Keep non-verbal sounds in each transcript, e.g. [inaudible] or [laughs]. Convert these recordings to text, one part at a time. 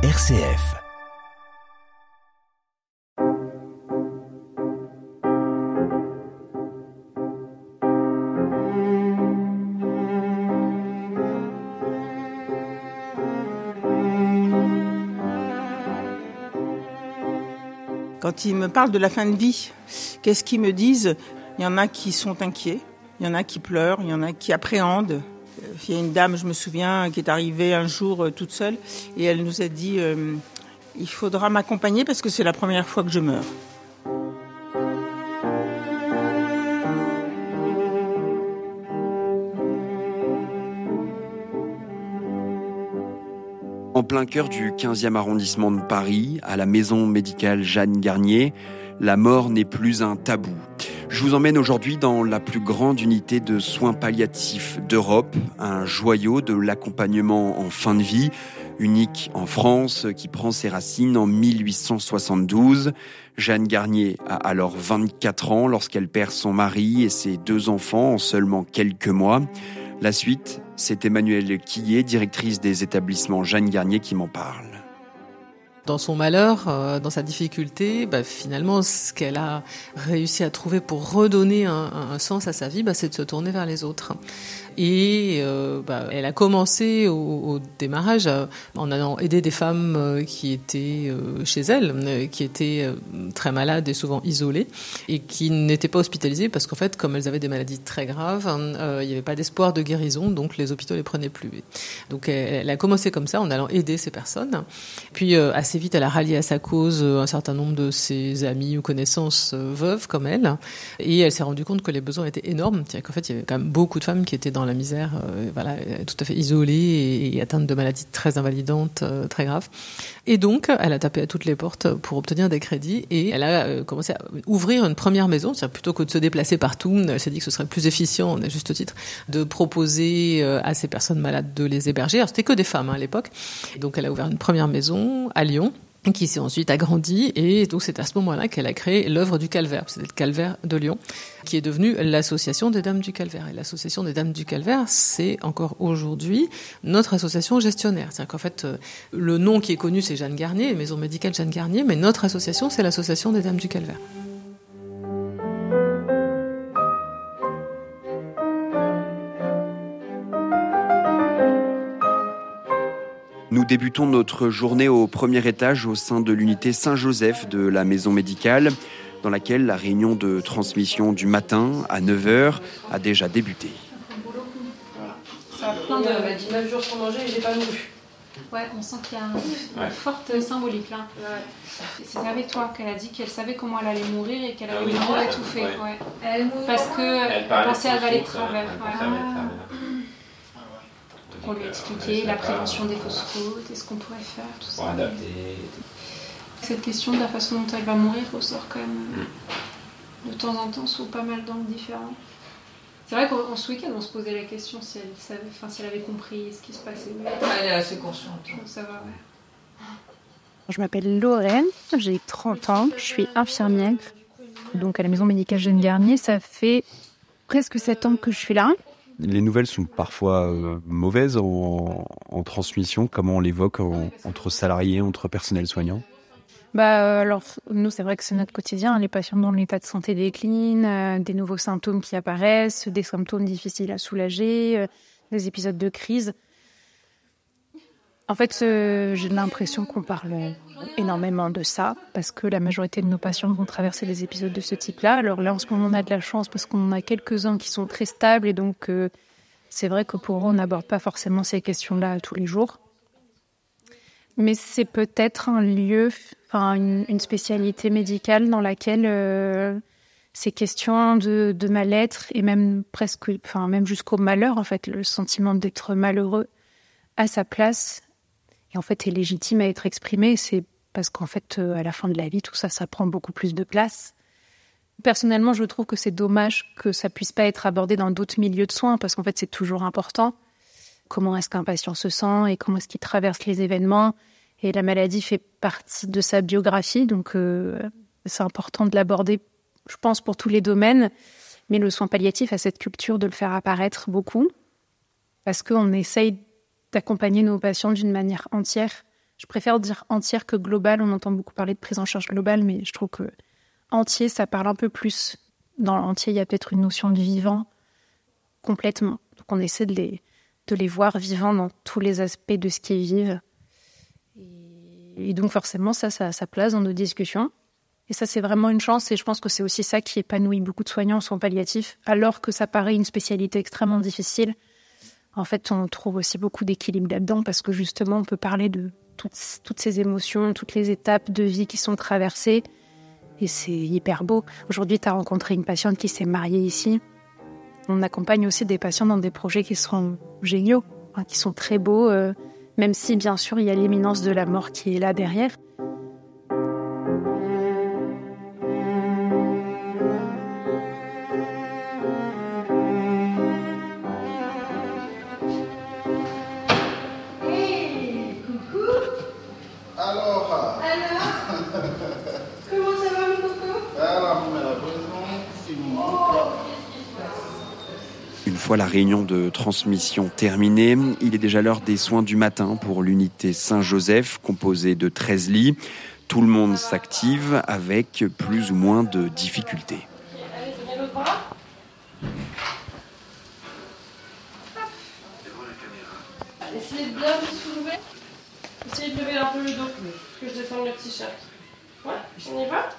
RCF. Quand ils me parlent de la fin de vie, qu'est-ce qu'ils me disent? Il y en a qui sont inquiets, il y en a qui pleurent, il y en a qui appréhendent. Il y a une dame, je me souviens, qui est arrivée un jour euh, toute seule et elle nous a dit euh, il faudra m'accompagner parce que c'est la première fois que je meurs. En plein cœur du 15e arrondissement de Paris, à la maison médicale Jeanne Garnier, la mort n'est plus un tabou. Je vous emmène aujourd'hui dans la plus grande unité de soins palliatifs d'Europe, un joyau de l'accompagnement en fin de vie, unique en France, qui prend ses racines en 1872. Jeanne Garnier a alors 24 ans lorsqu'elle perd son mari et ses deux enfants en seulement quelques mois. La suite, c'est Emmanuelle Quillet, directrice des établissements Jeanne Garnier, qui m'en parle dans son malheur, euh, dans sa difficulté, bah, finalement, ce qu'elle a réussi à trouver pour redonner un, sens à sa vie, bah, c'est de se tourner vers les autres. Et euh, bah, elle a commencé au, démarrage euh, en allant aider des femmes euh, qui étaient chez elle, qui étaient très malades et souvent isolées, et qui n'étaient pas hospitalisées parce qu'en fait, comme elles avaient des maladies très graves, il n'y avait pas d'espoir de guérison, donc les hôpitaux les prenaient plus. Donc elle, a commencé comme ça en allant aider ces personnes. Puis assez vite, elle a rallié à sa cause un certain nombre de ses amis ou connaissances veuves comme elle, et elle s'est rendue compte que les besoins étaient énormes, c'est-à-dire qu'en fait, il y avait quand même beaucoup de femmes qui étaient dans la misère, euh, voilà, tout à fait isolée et, atteinte de maladies très invalidantes, euh, très graves. Et donc, elle a tapé à toutes les portes pour obtenir des crédits et elle a euh, commencé à ouvrir une première maison, c'est-à-dire plutôt que de se déplacer partout, elle s'est dit que ce serait plus efficient, à juste titre, de proposer à ces personnes malades de les héberger. Alors, c'était que des femmes hein, à l'époque. Donc, elle a ouvert une première maison à Lyon qui s'est ensuite agrandie et donc c'est à ce moment-là qu'elle a créé l'œuvre du Calvaire, c'est le Calvaire de Lyon, qui est devenu l'association des Dames du Calvaire. Et l'association des Dames du Calvaire, c'est encore aujourd'hui notre association gestionnaire. C'est-à-dire qu'en fait, le nom qui est connu, c'est Jeanne Garnier, maison médicale Jeanne Garnier, mais notre association, c'est l'association des Dames du Calvaire. Nous débutons notre journée au premier étage au sein de l'unité Saint-Joseph de la maison médicale, dans laquelle la réunion de transmission du matin à 9h a déjà débuté. Ça a plein de... Elle m'a dit 9 jours sans manger et j'ai pas nourri. Ouais, on sent qu'il y a un, une ouais. forte symbolique là. Ouais. C'est avec toi qu'elle a dit qu'elle savait comment elle allait mourir et qu'elle allait ah oui, mourir étouffée. Ouais. Ouais. Elle Parce qu'elle pensait avaler de travers. On lui expliquer la prévention des fausses fautes et ce qu'on pourrait faire, tout ça. Cette question de la façon dont elle va mourir ressort quand même de temps en temps sous pas mal d'angles différents. C'est vrai qu'en ce week-end, on se posait la question si elle, savait, enfin, si elle avait compris ce qui se passait. Elle est assez consciente. Donc ça va, ouais. Je m'appelle Lorraine, j'ai 30 ans, je suis infirmière. Donc à la maison médicale Jeanne Garnier, ça fait presque 7 ans que je suis là. Les nouvelles sont parfois euh, mauvaises en, transmission. Comment on l'évoque en, entre salariés, entre personnel soignant bah, euh, alors, nous, c'est vrai que c'est notre quotidien. Les patients dont l'état de santé décline, euh, des nouveaux symptômes qui apparaissent, des symptômes difficiles à soulager, des épisodes de crise. En fait, j'ai l'impression qu'on parle énormément de ça, parce que la majorité de nos patients vont traverser des épisodes de ce type-là. Alors là, en ce moment, on a de la chance parce qu'on a quelques-uns qui sont très stables, et donc c'est vrai que pour eux, on n'aborde pas forcément ces questions-là tous les jours. Mais c'est peut-être un lieu, enfin une, une, spécialité médicale dans laquelle euh, ces questions de, de mal-être et même presque, enfin même jusqu'au malheur, en fait, le sentiment d'être malheureux à sa place et en fait est légitime à être exprimé. C'est parce qu'en fait, euh, à la fin de la vie, tout ça, ça prend beaucoup plus de place. Personnellement, je trouve que c'est dommage que ça puisse pas être abordé dans d'autres milieux de soins parce qu'en fait, c'est toujours important comment est-ce qu'un patient se sent et comment est-ce qu'il traverse les événements. Et la maladie fait partie de sa biographie, donc euh, c'est important de l'aborder, je pense, pour tous les domaines. Mais le soin palliatif a cette culture de le faire apparaître beaucoup, parce qu'on essaye d'accompagner nos patients d'une manière entière, Je préfère dire entière que globale. On entend beaucoup parler de prise en charge globale, mais je trouve que entier, ça parle un peu plus. Dans l'entier, il y a peut-être une notion de vivant complètement. Donc on essaie de les, de les voir vivants dans tous les aspects de ce qu'ils vivent. Et donc forcément, ça, ça a place dans nos discussions. Et ça, c'est vraiment une chance. Et je pense que c'est aussi ça qui épanouit beaucoup de soignants en soins palliatifs, alors que ça paraît une spécialité extrêmement difficile. En fait, on trouve aussi beaucoup d'équilibre là-dedans parce que justement, on peut parler de toutes, ces émotions, toutes les étapes de vie qui sont traversées. Et c'est hyper beau. Aujourd'hui, tu as rencontré une patiente qui s'est mariée ici. On accompagne aussi des patients dans des projets qui sont géniaux, hein, qui sont très beaux, euh, même si bien sûr il y a l'imminence de la mort qui est là derrière. Fois la réunion de transmission terminée, il est déjà l'heure des soins du matin pour l'unité Saint-Joseph, composée de 13 lits. Tout le monde s'active avec plus ou moins de difficultés. Essayez de bien vous soulever. Essayez de lever un peu le dos, que je descende le t-shirt. Ouais, on y va?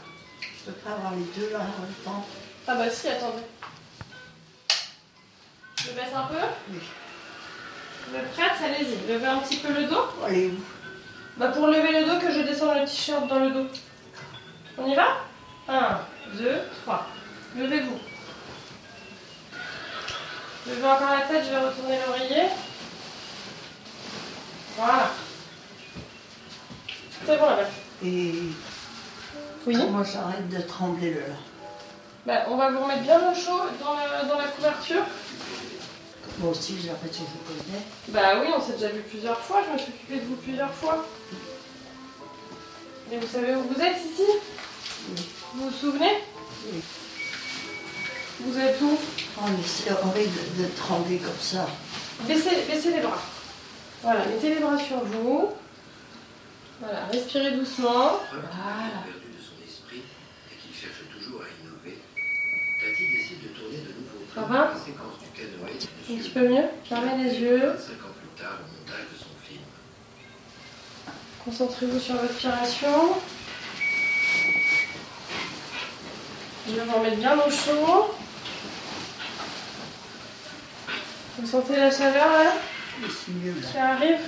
Je peux pas avoir les deux là en même temps. Ah bah si, attendez. Je baisse un peu Oui. Vous êtes prête Allez-y. Levez un petit peu le dos. Bah pour lever le dos, que je descende le t-shirt dans le dos. On y va? 1, 2, 3. Levez-vous. Levez encore la tête, je vais retourner l'oreiller. Voilà. C'est bon là. Et oui. Moi j'arrête de trembler là. Bah, on va vous remettre bien au chaud dans dans la couverture. Moi aussi, je vous connais. Bah oui, on s'est déjà vu plusieurs fois. Je me suis occupée de vous plusieurs fois. Mais vous savez où vous êtes ici? Oui. Vous vous souvenez? Oui. Vous êtes où? Oh, mais c'est horrible de, trembler comme ça. Baissez, baissez les bras. Voilà, mettez les bras sur vous. Voilà, respirez doucement. Voilà. Ça va un petit peu mieux Fermez les yeux. Concentrez-vous sur votre respiration. Je vais vous remettre bien au chaud. Vous sentez la chaleur là? Qui arrive?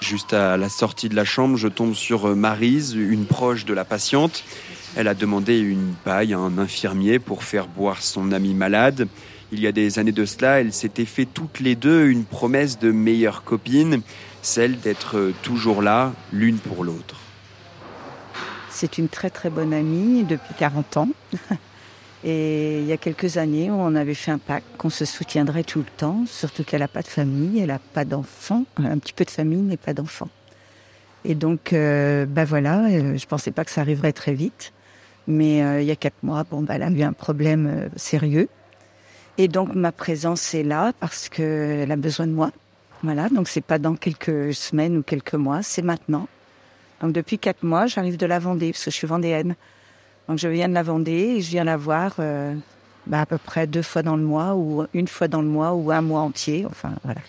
Juste à la sortie de la chambre, je tombe sur Marise, une proche de la patiente. Elle a demandé une paille à un infirmier pour faire boire son ami malade. Il y a des années de cela, elles s'étaient fait toutes les deux une promesse de meilleure copine, celle d'être toujours là, l'une pour l'autre. C'est une très très bonne amie depuis 40 ans. [laughs] Et il y a quelques années, on avait fait un pacte qu'on se soutiendrait tout le temps, surtout qu'elle n'a pas de famille, elle n'a pas d'enfants, un petit peu de famille mais pas d'enfants. Et donc, euh, bah voilà, euh, je pensais pas que ça arriverait très vite. Mais euh, il y a quatre mois, bon, bah, elle a eu un problème euh, sérieux. Et donc ma présence est là parce qu'elle a besoin de moi. Voilà, donc c'est pas dans quelques semaines ou quelques mois, c'est maintenant. Donc depuis quatre mois, j'arrive de la Vendée parce que je suis vendéenne. Donc je viens de la Vendée et je viens la voir euh, bah, à peu près deux fois dans le mois ou une fois dans le mois ou un mois entier. Enfin voilà.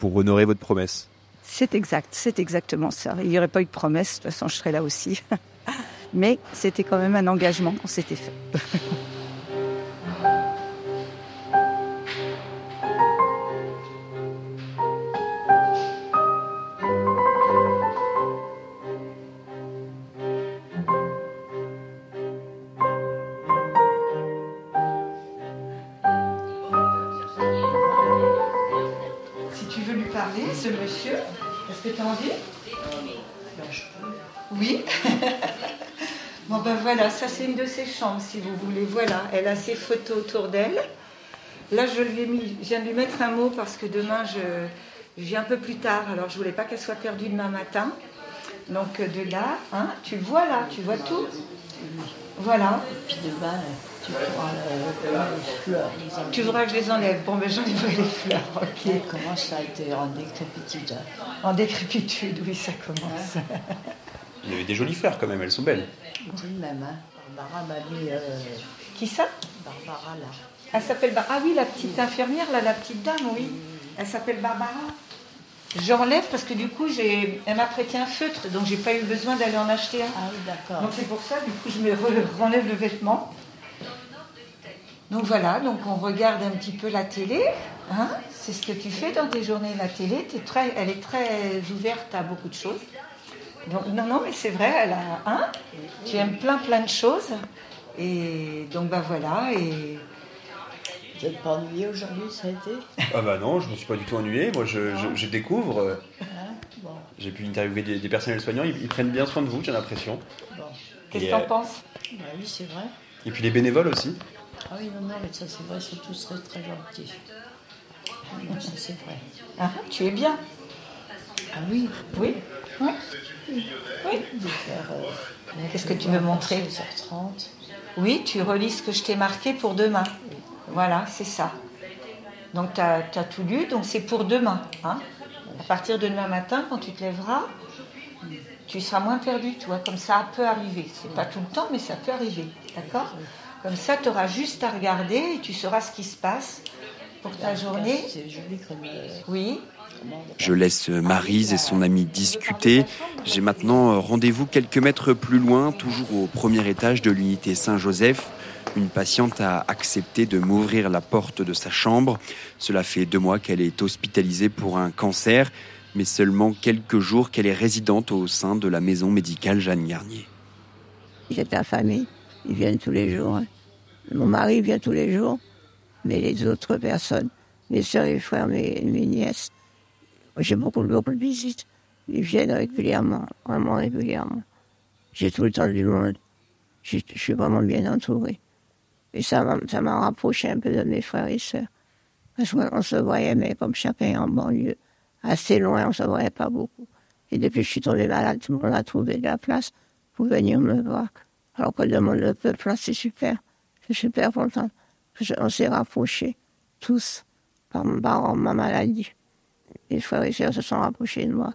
Pour honorer votre promesse. C'est exact, c'est exactement ça. Il n'y aurait pas eu de promesse, de toute façon je serais là aussi. [laughs] Mais c'était quand même un engagement qu'on s'était fait. Si tu veux lui parler, ce monsieur, est-ce que tu as envie? Voilà, ça c'est une de ses chambres si vous voulez. Voilà, elle a ses photos autour d'elle. Là je lui ai mis, je viens de lui mettre un mot parce que demain je, viens un peu plus tard, alors je voulais pas qu'elle soit perdue demain matin. Donc de là, hein, tu vois là, tu vois tout. Voilà. Et puis demain, Tu pourras les fleurs. Tu voudras que je les enlève Bon, ben j'enlèverai les fleurs, ok. Elle commence à être en décrépitude. En décrépitude, oui, ça commence. Il y avait des jolies fleurs quand même, elles sont belles. Tout de même, hein. Barbara m'a dit. euh, Qui ça? Barbara, là. Elle s'appelle Bar- Ah oui, la petite infirmière, là, la petite dame, oui. Elle s'appelle Barbara. J'enlève parce que du coup, j'ai... elle m'a prêté un feutre, donc j'ai pas eu besoin d'aller en acheter un. Ah oui, d'accord. Donc c'est pour ça, du coup, je me re- renlève le vêtement. Donc voilà, donc on regarde un petit peu la télé. Hein c'est ce que tu fais dans tes journées, la télé. T'es très, elle est très ouverte à beaucoup de choses. Donc, non, non, mais c'est vrai, elle a hein, Tu aimes plein, plein de choses. Et donc, bah voilà. Et Vous n'êtes pas ennuyé aujourd'hui, ça a été? Ah bah non, je me suis pas du tout ennuyé. Moi, je, je- je découvre. euh, Hein Bon, J'ai pu interviewer des, des personnels soignants. Ils, ils prennent bien soin de vous, j'ai l'impression. bon. qu'est-ce que t'en euh, penses? Bah oui, c'est vrai. Et puis les bénévoles aussi. Ah oui, non, non, mais ça, c'est vrai, c'est tous très, très gentils. Ah non, ça, c'est vrai. Hein, Tu es bien Ah oui, Oui Oui euh, Qu'est-ce que tu veux montrer 16h30. Oui, tu relis ce que je t'ai marqué pour demain. Voilà, c'est ça. Donc tu as, tout lu, donc c'est pour demain. hein. À partir de demain matin, quand tu te lèveras, tu seras moins perdu, tu vois, comme ça peut arriver. C'est pas tout le temps, mais ça peut arriver. D'accord? Comme ça, tu auras juste à regarder et tu sauras ce qui se passe pour ta journée. C'est joli comme. euh, Oui. Je laisse Marise et son ami discuter. J'ai maintenant rendez-vous quelques mètres plus loin, toujours au premier étage de l'unité Saint-Joseph. Une patiente a accepté de m'ouvrir la porte de sa chambre. Cela fait deux mois qu'elle est hospitalisée pour un cancer, mais seulement quelques jours qu'elle est résidente au sein de la maison médicale Jeanne Garnier. Ta famille, ils viennent tous les jours. hein. Mon mari vient tous les jours, mais les autres personnes, mes soeurs, mes frères, mes nièces, j'ai beaucoup, de visites. Ils viennent régulièrement, vraiment régulièrement. J'ai tout le temps du monde. Je suis vraiment bien entourée. Et ça m'a ça m'a rapproché un peu de mes frères et sœurs. Parce qu'on se voyait, mais comme chacun en banlieue, assez loin, on ne se voyait pas beaucoup. Et depuis que je suis tombée malade, tout le monde a trouvé de la place pour venir me voir. Alors que le monde le peuple, c'est super. Je suis super contente. Je- On s'est rapprochés, tous, par, par ma maladie. Les frères et sœurs se sont rapprochés de moi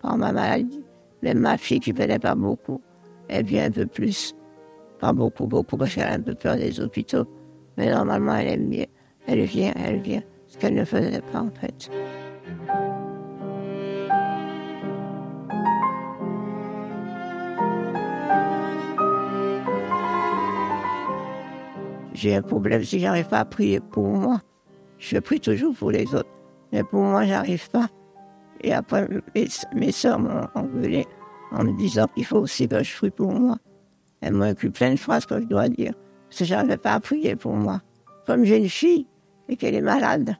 par ma maladie. Même ma fille, qui venait pas beaucoup, elle vient un peu plus. Pas beaucoup, beaucoup, parce qu'elle a un peu peur des hôpitaux. Mais normalement, elle aime bien. Elle vient, elle vient. Ce qu'elle ne faisait pas, en fait. J'ai un problème, si j'arrive pas à prier pour moi, je prie toujours pour les autres. Mais pour moi, j'arrive pas. Et après, mes, mes soeurs m'ont engueulé en me disant qu'il faut aussi que je prie pour moi. Elles m'ont écrit plein de phrases que je dois dire. Parce que j'arrivais pas à prier pour moi. Comme j'ai une fille et qu'elle est malade.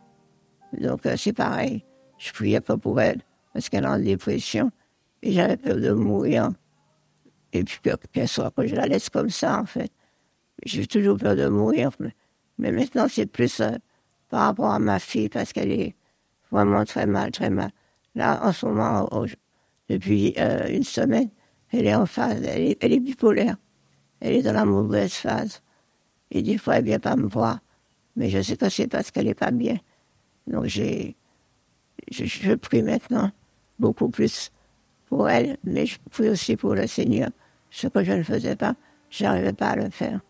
Donc euh, c'est pareil. Je priais pas pour elle parce qu'elle est en dépression. Et j'avais peur de mourir. Et puis que- qu'elle soit, que je la laisse comme ça, en fait. J'ai toujours peur de mourir. mais- Mais maintenant, c'est plus euh, par rapport à ma fille, parce qu'elle est vraiment très mal, très mal. Là, en ce moment, au- depuis euh, une semaine, elle est en phase, elle est, bipolaire. Elle est dans la mauvaise phase. Et des fois, elle vient pas me voir. Mais je sais que c'est parce qu'elle n'est pas bien. Donc, j'ai, je, je prie maintenant beaucoup plus pour elle, mais je prie aussi pour le Seigneur. Ce que je ne faisais pas, je n'arrivais pas à le faire.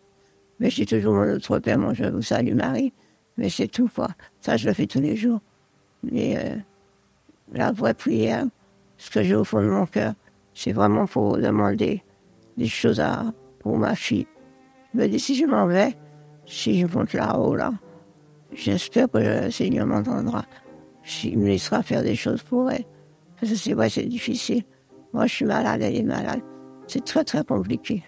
Mais j'ai toujours mon autre père, mon je vous salue Marie. Mais c'est tout, quoi. Ça, je le fais tous les jours. Mais euh, la vraie prière, ce que j'ai au fond de mon cœur, c'est vraiment pour demander des choses à, pour ma fille. Je me dis, si je m'en vais, si je monte là-haut, là, j'espère que le Seigneur m'entendra. Il me laissera faire des choses pour elle. Parce que c'est vrai, c'est difficile. Moi, je suis malade, elle est malade. C'est très, très compliqué.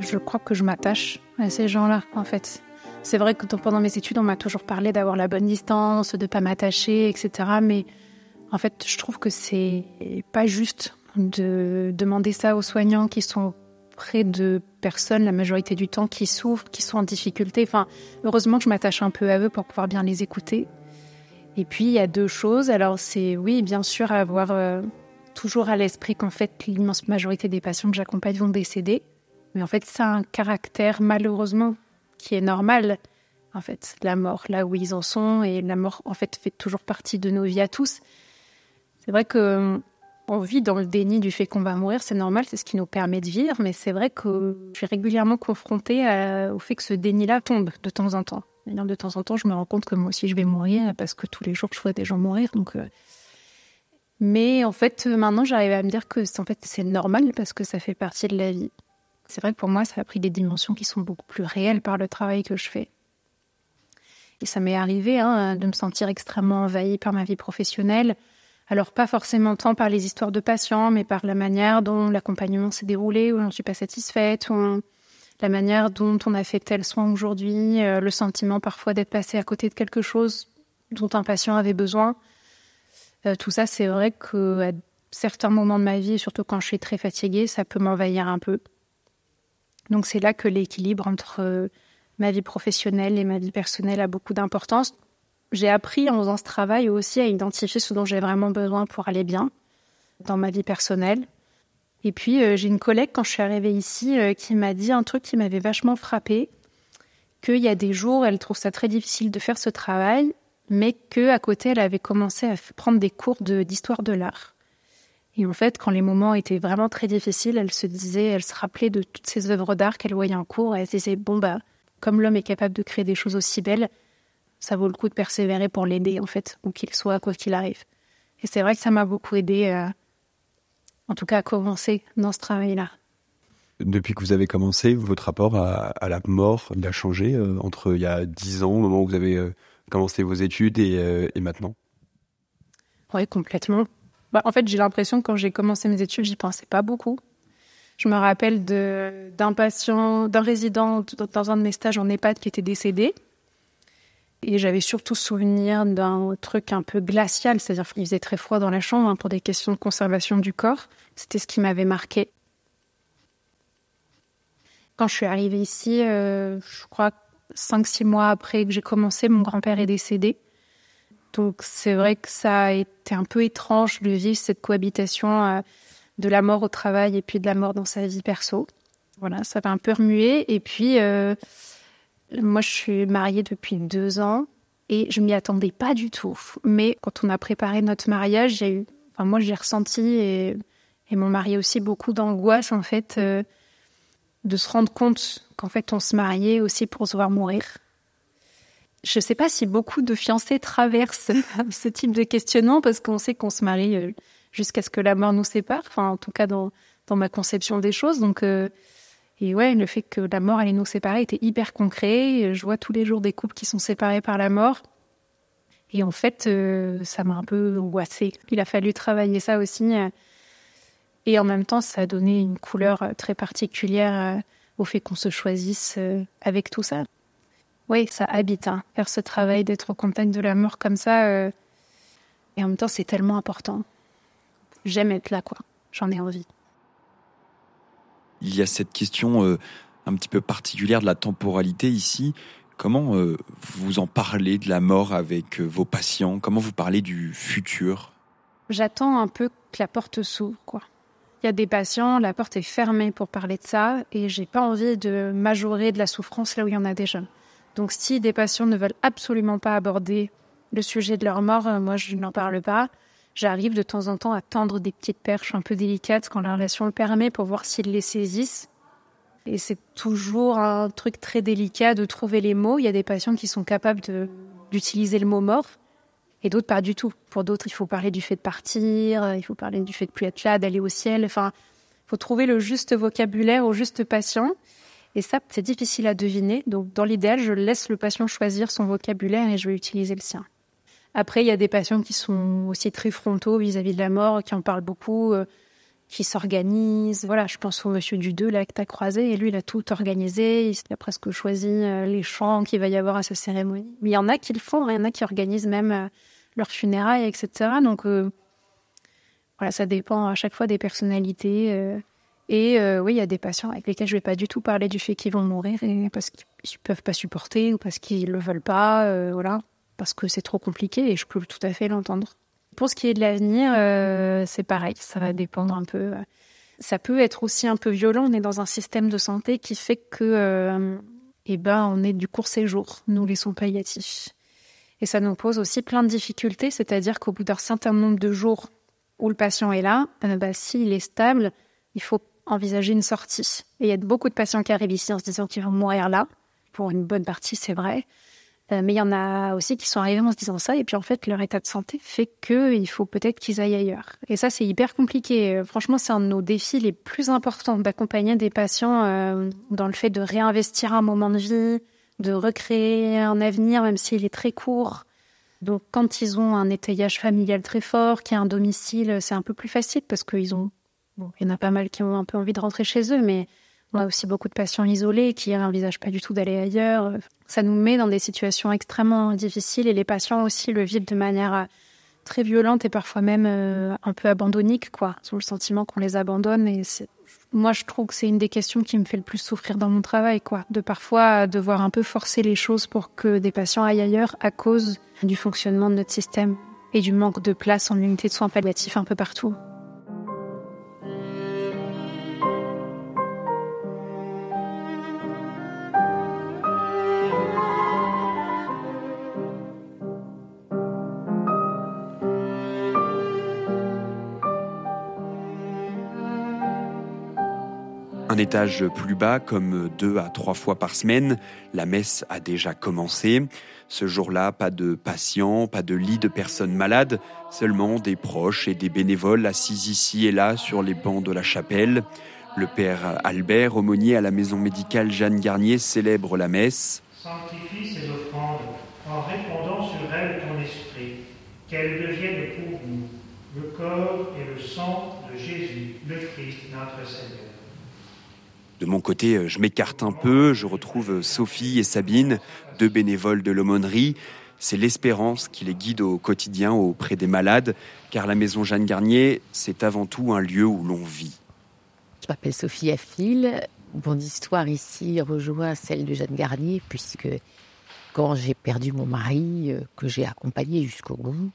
Je crois que je m'attache à ces gens-là, en fait. C'est vrai que pendant mes études, on m'a toujours parlé d'avoir la bonne distance, de pas m'attacher, etc. Mais En fait, je trouve que c'est pas juste de demander ça aux soignants qui sont près de personnes la majorité du temps qui souffrent, qui sont en difficulté. Enfin, heureusement que je m'attache un peu à eux pour pouvoir bien les écouter. Et puis il y a deux choses. Alors c'est oui, bien sûr, avoir euh, toujours à l'esprit qu'en fait l'immense majorité des patients que j'accompagne vont décéder. Mais en fait, c'est un caractère malheureusement qui est normal. En fait, la mort, là où ils en sont, et la mort en fait fait toujours partie de nos vies à tous. C'est vrai que on vit dans le déni du fait qu'on va mourir, c'est normal, c'est ce qui nous permet de vivre, mais c'est vrai que je suis régulièrement confrontée au fait que ce déni-là tombe de temps en temps. De temps en temps, je me rends compte que moi aussi je vais mourir parce que tous les jours je vois des gens mourir. Donc, euh. Mais en fait, maintenant j'arrive à me dire que en fait, c'est normal parce que ça fait partie de la vie. C'est vrai que pour moi, ça a pris des dimensions qui sont beaucoup plus réelles par le travail que je fais. Et ça m'est arrivé hein, de me sentir extrêmement envahie par ma vie professionnelle alors pas forcément tant par les histoires de patients, mais par la manière dont l'accompagnement s'est déroulé, où j'en suis pas satisfaite, ou la manière dont on a fait tel soin aujourd'hui, euh, le sentiment parfois d'être passé à côté de quelque chose dont un patient avait besoin. Euh, tout ça, c'est vrai que à certains moments de ma vie, surtout quand je suis très fatiguée, ça peut m'envahir un peu. Donc c'est là que l'équilibre entre euh, ma vie professionnelle et ma vie personnelle a beaucoup d'importance j'ai appris en faisant ce travail aussi à identifier ce dont j'ai vraiment besoin pour aller bien dans ma vie personnelle. Et puis euh, j'ai une collègue quand je suis arrivée ici euh, qui m'a dit un truc qui m'avait vachement frappé, qu'il y a des jours elle trouve ça très difficile de faire ce travail, mais que à côté elle avait commencé à prendre des cours d'histoire de, l'art. Et en fait, quand les moments étaient vraiment très difficiles, elle se disait, elle se rappelait de toutes ces œuvres d'art qu'elle voyait en cours, et elle se disait bon bah comme l'homme est capable de créer des choses aussi belles, ça vaut le coup de persévérer pour l'aider, en fait, où qu'il soit, quoi qu'il arrive. Et c'est vrai que ça m'a beaucoup aidé, euh, en tout cas, à commencer dans ce travail-là. Depuis que vous avez commencé, votre rapport à, la mort, il a changé euh, entre il y a dix ans, au moment où vous avez euh, commencé vos études, et, maintenant? Oui, complètement. Bah, en fait, j'ai l'impression que quand j'ai commencé mes études, j'y pensais pas beaucoup. Je me rappelle d'un patient, d'un résident dans un de mes stages en EHPAD qui était décédé. Et j'avais surtout souvenir d'un truc un peu glacial, c'est-à-dire qu'il faisait très froid dans la chambre hein, pour des questions de conservation du corps. C'était ce qui m'avait marqué. Quand je suis arrivée ici, euh, je crois cinq, six mois après que j'ai commencé, mon grand-père est décédé. Donc c'est vrai que ça a été un peu étrange de vivre cette cohabitation euh, de la mort au travail et puis de la mort dans sa vie perso. Voilà, ça va un peu remuer. Et puis, euh, moi, je suis mariée depuis deux ans et je m'y attendais pas du tout. Mais quand on a préparé notre mariage, j'ai eu, enfin, moi, j'ai ressenti et, et mon mari aussi beaucoup d'angoisse, en fait, euh, de se rendre compte qu'en fait, on se mariait aussi pour se voir mourir. Je ne sais pas si beaucoup de fiancés traversent [laughs] ce type de questionnement parce qu'on sait qu'on se marie euh, jusqu'à ce que la mort nous sépare. Enfin, en tout cas, dans, ma conception des choses. Donc, euh, et ouais, le fait que la mort allait nous séparer était hyper concret. Je vois tous les jours des couples qui sont séparés par la mort. Et en fait, euh, ça m'a un peu angoissée. Il a fallu travailler ça aussi. Euh, et en même temps, ça a donné une couleur très particulière au fait qu'on se choisisse avec tout ça. Oui, ça habite, hein, faire ce travail d'être au contact de la mort comme ça. Et en même temps, c'est tellement important. J'aime être là, quoi. J'en ai envie il y a cette question euh, un petit peu particulière de la temporalité ici. Comment euh, vous en parlez de la mort avec euh, vos patients? Comment vous parlez du futur? J'attends un peu que la porte s'ouvre, quoi. Il y a des patients, la porte est fermée pour parler de ça, et j'ai pas envie de majorer de la souffrance là où il y en a déjà. Donc, si des patients ne veulent absolument pas aborder le sujet de leur mort, moi je n'en parle pas. J'arrive de temps en temps à tendre des petites perches un peu délicates quand la relation le permet pour voir s'ils les saisissent. Et c'est toujours un truc très délicat de trouver les mots. Il y a des patients qui sont capables d'utiliser le mot mort et d'autres pas du tout. Pour d'autres, il faut parler du fait de partir, il faut parler du fait de plus être là, d'aller au ciel. Enfin, faut trouver le juste vocabulaire au juste patient. Et ça, c'est difficile à deviner. Donc, dans l'idéal, je laisse le patient choisir son vocabulaire et je vais utiliser le sien. Après, il y a des patients qui sont aussi très frontaux vis-à-vis de la mort, qui en parlent beaucoup, euh, qui s'organisent. Voilà, je pense au monsieur du 2 là que tu as croisé, et lui, il a tout organisé, il a presque choisi euh, les chants qu'il va y avoir à sa cérémonie. Mais il y en a qui le font, il y en a qui organisent même euh, leurs funérailles, etc. Donc voilà, ça dépend à chaque fois des personnalités. Et oui, il y a des patients avec lesquels je vais pas du tout parler du fait qu'ils vont mourir parce qu'ils peuvent pas supporter ou parce qu'ils le veulent pas, voilà, parce que c'est trop compliqué et je peux tout à fait l'entendre. Pour ce qui est de l'avenir, c'est pareil, ça va dépendre un peu. Ça peut être aussi un peu violent. On est dans un système de santé qui fait que eh ben, on est du court séjour, nous les soins palliatifs. Et ça nous pose aussi plein de difficultés, c'est-à-dire qu'au bout d'un certain nombre de jours où le patient est là, euh, bah, s'il est stable, il faut envisager une sortie. Et il y a beaucoup de patients qui arrivent ici en se disant qu'ils vont mourir là. Pour une bonne partie, c'est vrai. Euh, mais il y en a aussi qui sont arrivés en se disant ça, et puis en fait, leur état de santé fait qu'il faut peut-être qu'ils aillent ailleurs. Et ça, c'est hyper compliqué. Euh, franchement, c'est un de nos défis les plus importants d'accompagner des patients euh, dans le fait de réinvestir un moment de vie, de recréer un avenir, même s'il est très court. Donc, quand ils ont un étayage familial très fort, qui a un domicile, c'est un peu plus facile parce qu'ils ont. Bon, il y en a pas mal qui ont un peu envie de rentrer chez eux, mais on a aussi beaucoup de patients isolés qui n'envisagent pas du tout d'aller ailleurs. Ça nous met dans des situations extrêmement difficiles et les patients aussi le vivent de manière euh, très violente et parfois même euh, un peu abandonnique, quoi. Ils ont le sentiment qu'on les abandonne et moi, je trouve que c'est une des questions qui me fait le plus souffrir dans mon travail, quoi. De parfois devoir un peu forcer les choses pour que des patients aillent ailleurs à cause du fonctionnement de notre système et du manque de place en unité de soins palliatifs un peu partout. Étage plus bas, comme deux à trois fois par semaine, la messe a déjà commencé. Ce jour-là, pas de patients, pas de lits de personnes malades, seulement des proches et des bénévoles assis ici et là sur les bancs de la chapelle. Le père Albert, aumônier à la maison médicale Jeanne Garnier, célèbre la messe. Sanctifie ces offrandes en répandant sur elles ton esprit, qu'elles deviennent pour vous le corps et le sang de Jésus, le Christ, notre Seigneur. De mon côté, euh, je m'écarte un peu, je retrouve euh, Sophie et Sabine, deux bénévoles de l'aumônerie. C'est l'espérance qui les guide au quotidien auprès des malades, car la maison Jeanne Garnier, c'est avant tout un lieu où l'on vit. Je m'appelle Sophie Affil. Mon histoire ici rejoint celle de Jeanne Garnier, puisque quand j'ai perdu mon mari, euh, que j'ai accompagné jusqu'au bout,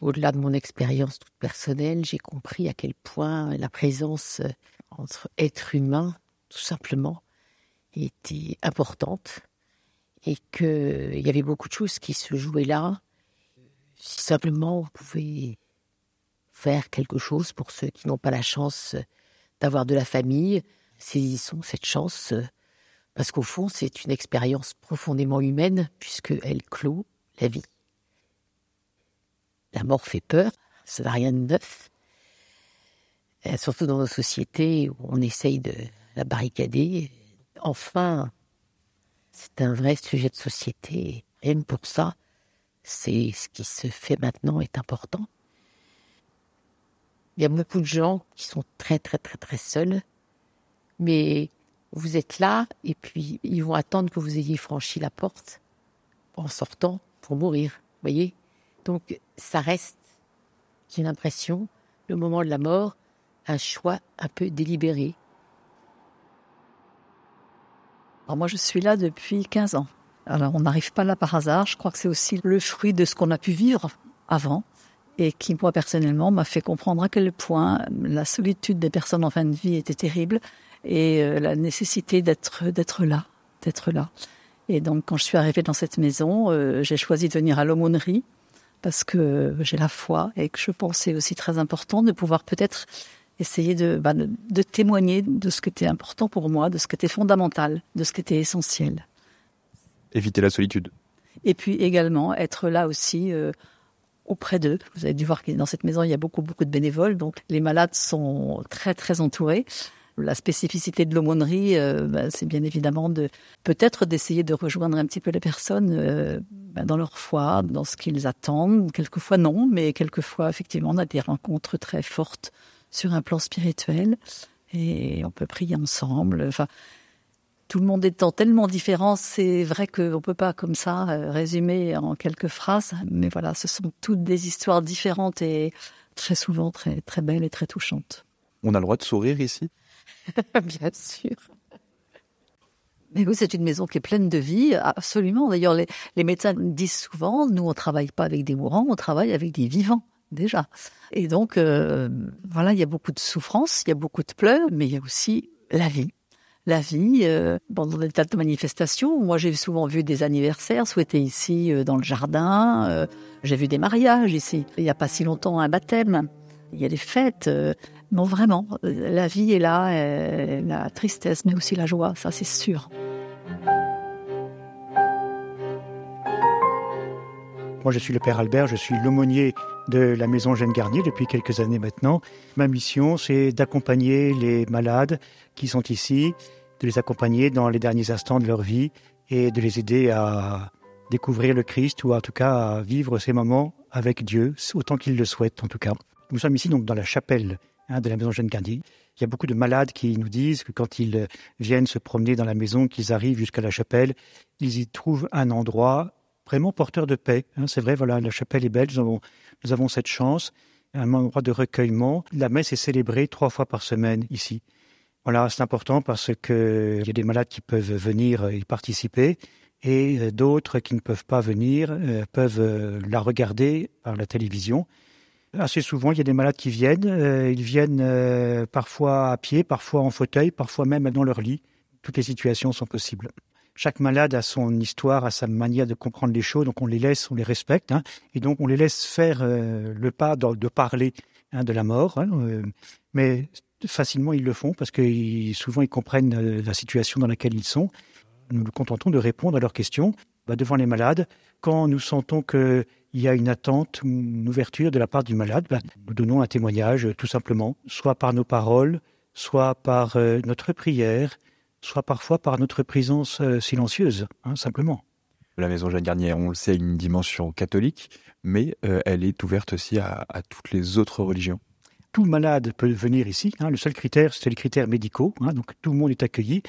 au-delà de mon expérience toute personnelle, j'ai compris à quel point la présence entre êtres humains tout simplement, était importante et qu'il y avait beaucoup de choses qui se jouaient là. Si simplement on pouvait faire quelque chose pour ceux qui n'ont pas la chance d'avoir de la famille, saisissons cette chance parce qu'au fond c'est une expérience profondément humaine puisqu'elle clôt la vie. La mort fait peur, ça n'a rien de neuf, surtout dans nos sociétés où on essaye de la barricader. Enfin, c'est un vrai sujet de société. Et même pour ça, c'est ce qui se fait maintenant est important. Il y a beaucoup de gens qui sont très très très très seuls, mais vous êtes là et puis ils vont attendre que vous ayez franchi la porte en sortant pour mourir. Voyez, donc ça reste, j'ai l'impression, le moment de la mort, un choix un peu délibéré. Alors moi, je suis là depuis 15 ans. Alors, on n'arrive pas là par hasard. Je crois que c'est aussi le fruit de ce qu'on a pu vivre avant et qui, moi, personnellement, m'a fait comprendre à quel point la solitude des personnes en fin de vie était terrible et euh, la nécessité d'être, d'être là, d'être là. Et donc, quand je suis arrivée dans cette maison, euh, j'ai choisi de venir à l'aumônerie parce que j'ai la foi et que je pensais aussi très important de pouvoir peut-être essayer bah, de, de, témoigner de ce qui était important pour moi, de ce qui était fondamental, de ce qui était essentiel. Éviter la solitude. Et puis également être là aussi euh, auprès d'eux. Vous avez dû voir que dans cette maison, il y a beaucoup, beaucoup de bénévoles, donc les malades sont très, très entourés. La spécificité de l'aumônerie, euh, bah, c'est bien évidemment de peut-être d'essayer de rejoindre un petit peu les personnes euh, bah, dans leur foi, dans ce qu'ils attendent. Quelquefois non, mais quelquefois effectivement on a des rencontres très fortes sur un plan spirituel et on peut prier ensemble. Enfin, tout le monde étant tellement différent, c'est vrai qu'on ne peut pas comme ça résumer en quelques phrases. Mais voilà, ce sont toutes des histoires différentes et très souvent très, très belles et très touchantes. On a le droit de sourire ici? [laughs] Bien sûr. Mais oui, c'est une maison qui est pleine de vie, absolument. D'ailleurs, les, les, médecins disent souvent, nous, on travaille pas avec des mourants, on travaille avec des vivants, déjà. Et donc, euh, voilà, il y a beaucoup de souffrance, il y a beaucoup de pleurs, mais il y a aussi la vie. La vie, euh, pendant des tas de manifestations. Moi, j'ai souvent vu des anniversaires souhaités ici, euh, dans le jardin. Euh, j'ai vu des mariages ici. Il n'y a pas si longtemps, un baptême. Il y a des fêtes. non, vraiment, la vie est là, la tristesse, mais aussi la joie, ça c'est sûr. Moi, je suis le Père Albert, je suis l'aumônier de la Maison Jeanne Garnier depuis quelques années maintenant. Ma mission, c'est d'accompagner les malades qui sont ici, de les accompagner dans les derniers instants de leur vie et de les aider à découvrir le Christ ou en tout cas à vivre ces moments avec Dieu, autant qu'ils le souhaitent en tout cas. Nous sommes ici donc dans la chapelle hein, de la Maison Jeanne Garnier. Il y a beaucoup de malades qui nous disent que quand ils viennent se promener dans la maison, qu'ils arrivent jusqu'à la chapelle, ils y trouvent un endroit vraiment porteur de paix. Hein, c'est vrai, voilà, la chapelle est belle, nous avons, cette chance, un endroit de recueillement. La messe est célébrée trois fois par semaine ici. Voilà, c'est important parce qu'il y a des malades qui peuvent venir y participer et euh, d'autres qui ne peuvent pas venir euh, peuvent euh, la regarder par la télévision. Assez souvent, il y a des malades qui viennent. ils viennent parfois à pied, parfois en fauteuil, parfois même dans leur lit. Toutes les situations sont possibles. Chaque malade a son histoire, a sa manière de comprendre les choses, donc on les laisse, on les respecte, hein, et donc on les laisse faire euh, le pas de, parler hein, de la mort. Hein, euh, mais facilement ils le font parce que souvent ils comprennent euh, la situation dans laquelle ils sont. Nous nous contentons de répondre à leurs questions bah, devant les malades. Quand nous sentons qu'il y a une attente, une ouverture de la part du malade, bah, nous donnons un témoignage tout simplement, soit par nos paroles, soit par notre prière, soit parfois par notre présence euh, silencieuse, hein, simplement. La Maison Jeanne Garnier, on le sait, a une dimension catholique, mais euh, elle est ouverte aussi à, toutes les autres religions. Tout malade peut venir ici. Hein. le seul critère, c'est les critères médicaux. Hein. donc tout le monde est accueilli.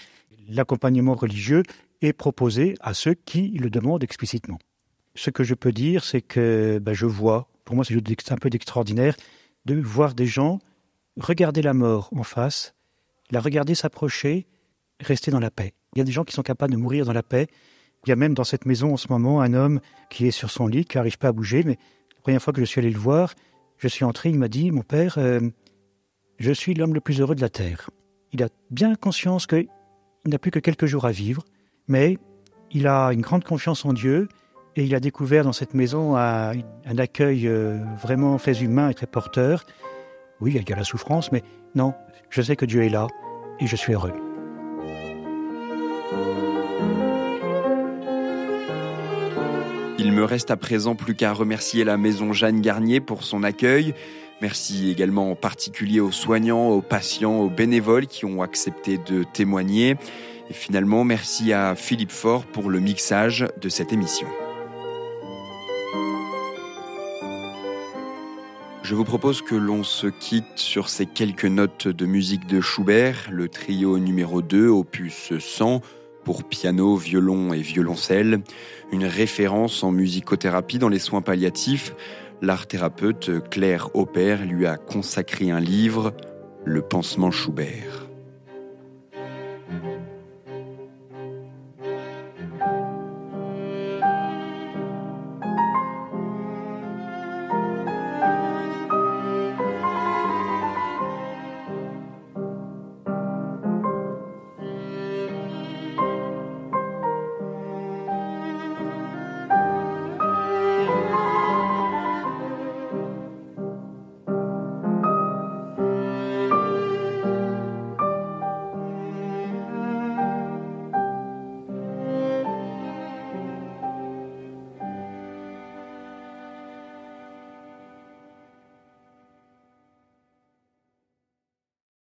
L'accompagnement religieux est proposé à ceux qui le demandent explicitement. Ce que je peux dire, c'est que ben, je vois, pour moi c'est un peu d'extraordinaire, de voir des gens regarder la mort en face, la regarder s'approcher rester dans la paix. Il y a des gens qui sont capables de mourir dans la paix. Il y a même dans cette maison en ce moment un homme qui est sur son lit, qui n'arrive pas à bouger, mais la première fois que je suis allé le voir, je suis entré, il m'a dit, mon père, euh, je suis l'homme le plus heureux de la terre. Il a bien conscience qu'il n'a plus que quelques jours à vivre, mais il a une grande confiance en Dieu et il a découvert dans cette maison un, accueil euh, vraiment fait humain et très porteur. Oui, il y a la souffrance, mais non, je sais que Dieu est là et je suis heureux. Il me reste à présent plus qu'à remercier la maison Jeanne Garnier pour son accueil. Merci également en particulier aux soignants, aux patients, aux bénévoles qui ont accepté de témoigner. Et finalement, merci à Philippe Faure pour le mixage de cette émission. Je vous propose que l'on se quitte sur ces quelques notes de musique de Schubert, le trio numéro 2, opus 100, pour piano, violon et violoncelle, une référence en musicothérapie dans les soins palliatifs. L'art thérapeute Claire Aubert lui a consacré un livre, Le pansement Schubert.